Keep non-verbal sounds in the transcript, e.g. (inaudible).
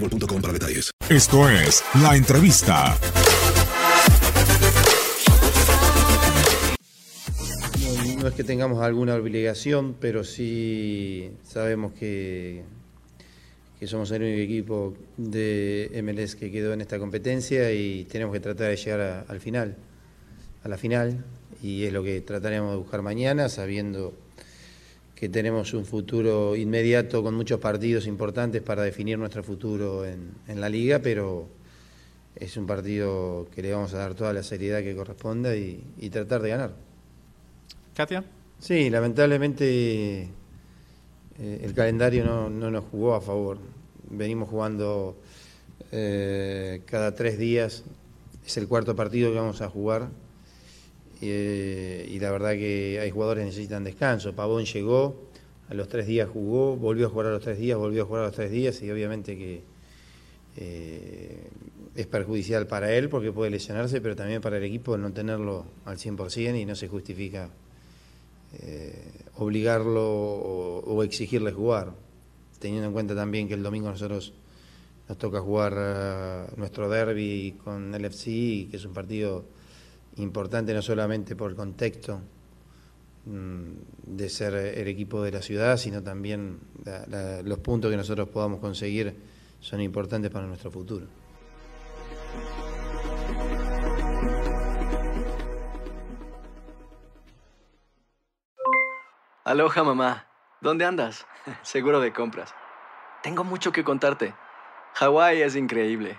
boostmobile.com para detalles. Esto es La Entrevista. No, no es que tengamos alguna obligación, pero sí sabemos que, que somos el único equipo de MLS que quedó en esta competencia y tenemos que tratar de llegar a- al final, a la final, y es lo que trataremos de buscar mañana, sabiendo que tenemos un futuro inmediato con muchos partidos importantes para definir nuestro futuro en, en la liga, pero es un partido que le vamos a dar toda la seriedad que corresponda y- y tratar de ganar. Katia. Sí, lamentablemente eh, el calendario no, no nos jugó a favor. Venimos jugando eh, cada tres días, es el cuarto partido que vamos a jugar eh, y la verdad que hay jugadores que necesitan descanso. Pavón llegó, a los tres días jugó, volvió a jugar a los tres días, volvió a jugar a los tres días y obviamente que eh, es perjudicial para él porque puede lesionarse, pero también para el equipo no tenerlo al 100% y no se justifica eh, obligarlo o, exigirle jugar, teniendo en cuenta también que el domingo nosotros nos toca jugar eh, nuestro derby con el FC, que es un partido importante no solamente por el contexto mm, de ser el equipo de la ciudad, sino también los puntos que nosotros podamos conseguir son importantes para nuestro futuro. Aloha mamá, ¿dónde andas? (laughs) Seguro de compras. Tengo mucho que contarte. Hawái es increíble.